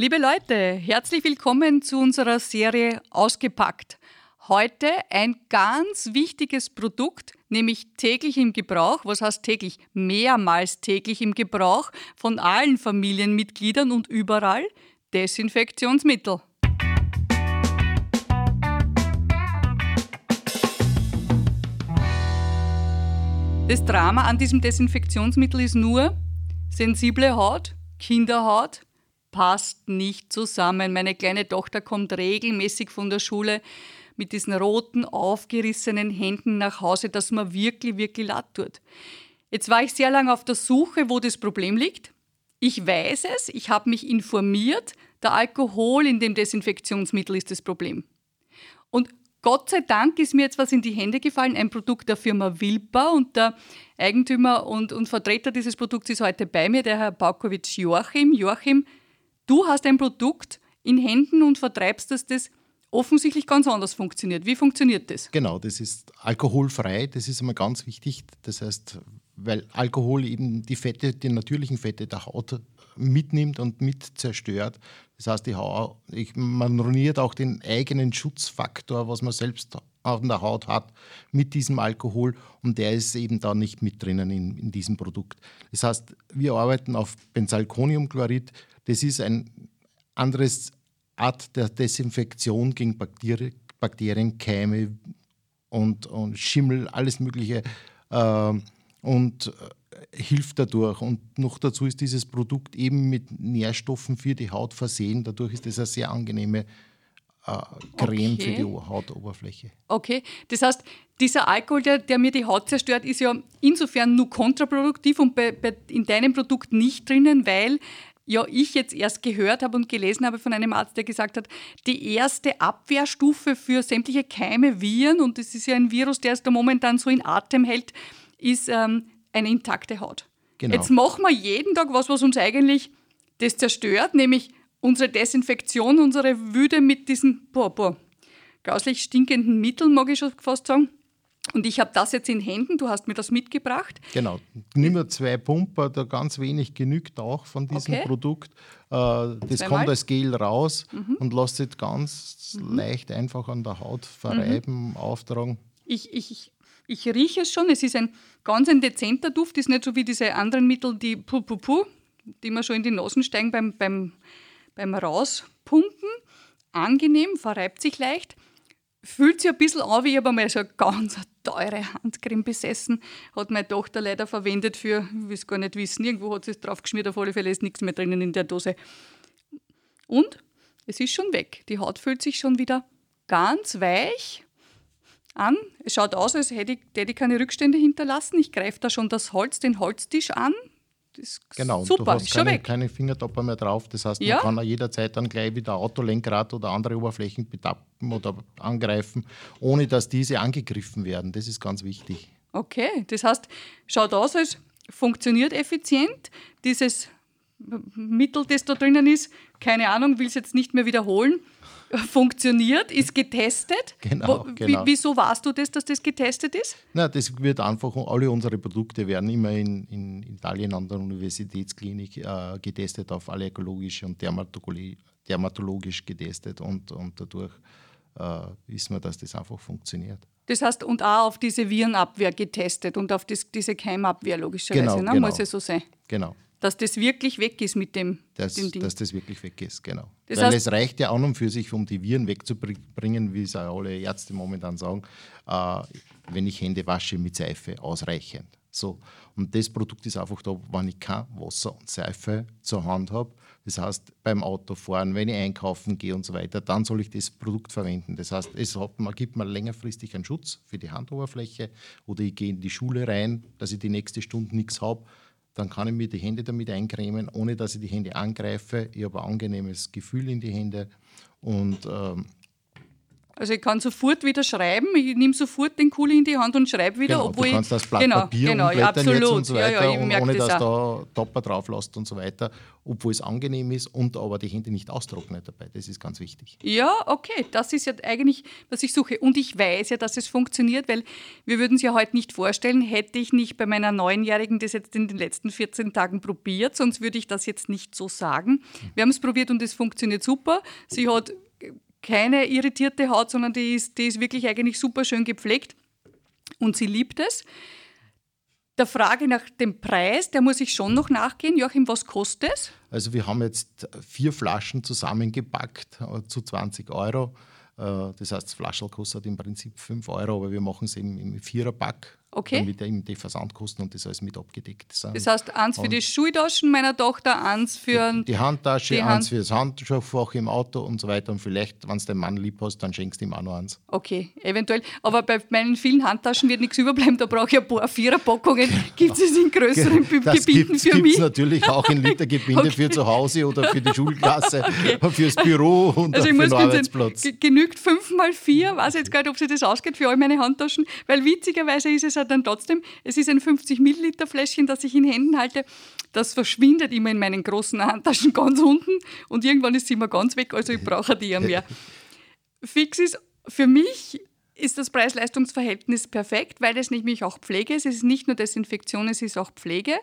Liebe Leute, herzlich willkommen zu unserer Serie Ausgepackt. Heute ein ganz wichtiges Produkt, nämlich täglich im Gebrauch. Was heißt täglich? Mehrmals täglich im Gebrauch von allen Familienmitgliedern und überall Desinfektionsmittel. Das Drama an diesem Desinfektionsmittel ist nur sensible Haut, Kinderhaut, passt nicht zusammen. Meine kleine Tochter kommt regelmäßig von der Schule mit diesen roten, aufgerissenen Händen nach Hause, dass man wirklich, wirklich leid tut. Jetzt war ich sehr lange auf der Suche, wo das Problem liegt. Ich weiß es, ich habe mich informiert, der Alkohol in dem Desinfektionsmittel ist das Problem. Und Gott sei Dank ist mir jetzt was in die Hände gefallen, ein Produkt der Firma Wilpa und der Eigentümer und, und Vertreter dieses Produkts ist heute bei mir, der Herr Baukowitsch Joachim. Joachim, Du hast ein Produkt in Händen und vertreibst, dass das offensichtlich ganz anders funktioniert. Wie funktioniert das? Genau, das ist alkoholfrei, das ist einmal ganz wichtig. Das heißt, weil Alkohol eben die Fette, die natürlichen Fette der Haut mitnimmt und mit zerstört. Das heißt, die Haut, man ruiniert auch den eigenen Schutzfaktor, was man selbst an der Haut hat, mit diesem Alkohol und der ist eben da nicht mit drinnen in, in diesem Produkt. Das heißt, wir arbeiten auf Benzalkoniumchlorid, das ist eine andere Art der Desinfektion gegen Bakterien, Bakterien Keime und, und Schimmel, alles Mögliche. Äh, und äh, hilft dadurch. Und noch dazu ist dieses Produkt eben mit Nährstoffen für die Haut versehen. Dadurch ist es eine sehr angenehme äh, Creme okay. für die Hautoberfläche. Okay, das heißt, dieser Alkohol, der, der, mir die Haut zerstört, ist ja insofern nur kontraproduktiv und bei, bei, in deinem Produkt nicht drinnen, weil ja ich jetzt erst gehört habe und gelesen habe von einem Arzt, der gesagt hat, die erste Abwehrstufe für sämtliche Keime, Viren, und das ist ja ein Virus, der es da momentan so in Atem hält, ist ähm, eine intakte Haut. Genau. Jetzt machen wir jeden Tag was, was uns eigentlich das zerstört, nämlich unsere Desinfektion, unsere Wüde mit diesen boah, boah, grauslich stinkenden Mitteln, mag ich schon fast sagen. Und ich habe das jetzt in Händen, du hast mir das mitgebracht. Genau, nimm mir zwei Pumper, da ganz wenig genügt auch von diesem okay. Produkt. Äh, das Zweimal. kommt als Gel raus mhm. und lässt sich ganz mhm. leicht einfach an der Haut verreiben, mhm. auftragen. Ich, ich, ich rieche es schon, es ist ein ganz ein dezenter Duft, ist nicht so wie diese anderen Mittel, die puh, puh, puh, die mir schon in die Nasen steigen beim, beim, beim Rauspumpen. Angenehm, verreibt sich leicht fühlt sich ein bisschen an, wie ich habe mal so eine ganz teure Handcreme besessen. Hat meine Tochter leider verwendet für, ich will es gar nicht wissen, irgendwo hat sie es drauf geschmiert, auf alle Fälle ist nichts mehr drinnen in der Dose. Und es ist schon weg. Die Haut fühlt sich schon wieder ganz weich an. Es schaut aus, als hätte ich, hätte ich keine Rückstände hinterlassen. Ich greife da schon das Holz, den Holztisch an ist genau, super, du hast keine, keine Fingertopper mehr drauf. Das heißt, ja. man kann jederzeit dann gleich wieder Autolenkrad oder andere Oberflächen betappen oder angreifen, ohne dass diese angegriffen werden. Das ist ganz wichtig. Okay, das heißt, schaut aus, als funktioniert effizient. Dieses Mittel, das da drinnen ist, keine Ahnung, will es jetzt nicht mehr wiederholen, funktioniert, ist getestet. Genau, genau. Wieso weißt du das, dass das getestet ist? Na, das wird einfach, alle unsere Produkte werden immer in, in Italien an der Universitätsklinik äh, getestet, auf allergologisch und dermatologisch, dermatologisch getestet und, und dadurch äh, wissen wir, dass das einfach funktioniert. Das heißt, und auch auf diese Virenabwehr getestet und auf das, diese Keimabwehr logischerweise, genau, ne? genau. muss es so sein. Genau dass das wirklich weg ist mit dem, das, dem Ding. Dass das wirklich weg ist, genau. Das Weil heißt, es reicht ja an und für sich, um die Viren wegzubringen, wie es auch alle Ärzte momentan sagen, äh, wenn ich Hände wasche mit Seife, ausreichend. So. Und das Produkt ist einfach da, wenn ich kein Wasser und Seife zur Hand habe. Das heißt, beim Autofahren, wenn ich einkaufen gehe und so weiter, dann soll ich das Produkt verwenden. Das heißt, es hat, man gibt mir längerfristig einen Schutz für die Handoberfläche oder ich gehe in die Schule rein, dass ich die nächste Stunde nichts habe dann kann ich mir die Hände damit eincremen, ohne dass ich die Hände angreife. Ich habe ein angenehmes Gefühl in die Hände und ähm, Also ich kann sofort wieder schreiben, ich nehme sofort den Kuli in die Hand und schreibe wieder, Genau, obwohl du kannst das Blatt genau, Papier genau, ja, umblättern jetzt absolut. und so ja, weiter, ja, ich und ohne das dass auch. da Topper drauf lässt und so weiter, obwohl es angenehm ist und aber die Hände nicht austrocknet dabei. Das ist ganz wichtig. Ja, okay, das ist ja eigentlich, was ich suche. Und ich weiß ja, dass es funktioniert, weil wir würden es ja heute nicht vorstellen, hätte ich nicht bei meiner Neunjährigen das jetzt in den letzten 14 Tagen probiert, sonst würde ich das jetzt nicht so sagen. Wir haben es probiert und es funktioniert super. Sie hat keine irritierte Haut, sondern die ist, die ist wirklich eigentlich super schön gepflegt und sie liebt es. Der Frage nach dem Preis, der muss ich schon noch nachgehen. Joachim, was kostet es? Also wir haben jetzt vier Flaschen zusammengepackt äh, zu 20 Euro. Äh, Das heißt, das Flaschel kostet im Prinzip 5 Euro, aber wir machen es im, im Viererpack, Okay. damit eben die Versandkosten und das alles mit abgedeckt sind. Das heißt, eins für Und- die Schultaschen meiner Tochter, eins für die Handtasche, die eins Hand- fürs Handschuhfach im Auto und so weiter. Und vielleicht, wenn du den Mann lieb hast, dann schenkst du ihm auch noch eins. Okay, eventuell. Aber bei meinen vielen Handtaschen wird nichts überbleiben. Da brauche ich ein paar Viererpackungen. Gibt es in größeren Be- Das Gebieten gibt für es mich? natürlich auch in Litergebinde Okay. für zu Hause oder für die Schulklasse, fürs Büro und Also ich für muss den Arbeitsplatz. ge- genügt fünf mal vier, weiß jetzt gar nicht, ob sich das ausgeht für all meine Handtaschen, weil witzigerweise ist es halt dann trotzdem, es ist ein 50 Milliliter Fläschchen, das ich in Händen halte, das verschwindet immer in meinen großen Handtaschen ganz unten und irgendwann ist sie immer ganz weg, also ich brauche die ja mehr. Fix ist für mich ist das Preis-Leistungs-Verhältnis perfekt, weil es nämlich auch Pflege ist. Es ist nicht nur Desinfektion, es ist auch Pflege.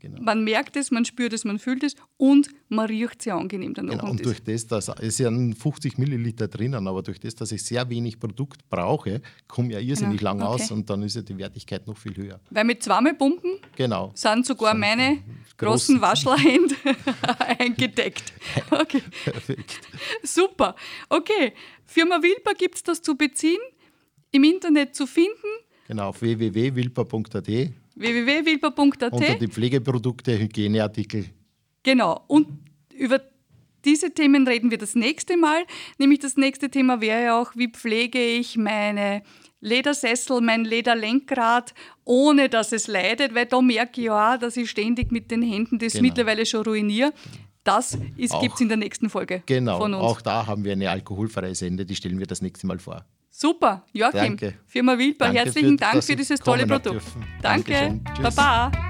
Genau. Man merkt es, man spürt es, man fühlt es und man riecht sehr angenehm danach. Genau, Und durch das, dass es ja 50 Milliliter drinnen, aber durch das, dass ich sehr wenig Produkt brauche, komme ja irrsinnig Genau, lang aus okay. und dann ist ja die Wertigkeit noch viel höher. Weil mit zweimal Pumpen Genau. sind sogar meine großen- großen Waschlerhände eingedeckt. Okay, Perfekt. super. Okay, Firma Wilper gibt es das zu beziehen, im Internet zu finden, Genau, auf www.wilper.at www.wilper.at. unter die Pflegeprodukte, Hygieneartikel. Genau. Und über diese Themen reden wir das nächste Mal. Nämlich das nächste Thema wäre ja auch, wie pflege ich meine Ledersessel, mein Lederlenkrad, ohne dass es leidet, weil da merke ich ja auch, dass ich ständig mit den Händen das Genau. mittlerweile schon ruiniere. Das gibt es in der nächsten Folge Genau, von uns. auch da haben wir eine alkoholfreie Sende, die stellen wir das nächste Mal vor. Super, Joachim. Danke. Firma Wilper, Danke herzlichen für- Dank für dieses tolle Produkt. dürfen. Danke, Dankeschön. Tschüss. Baba.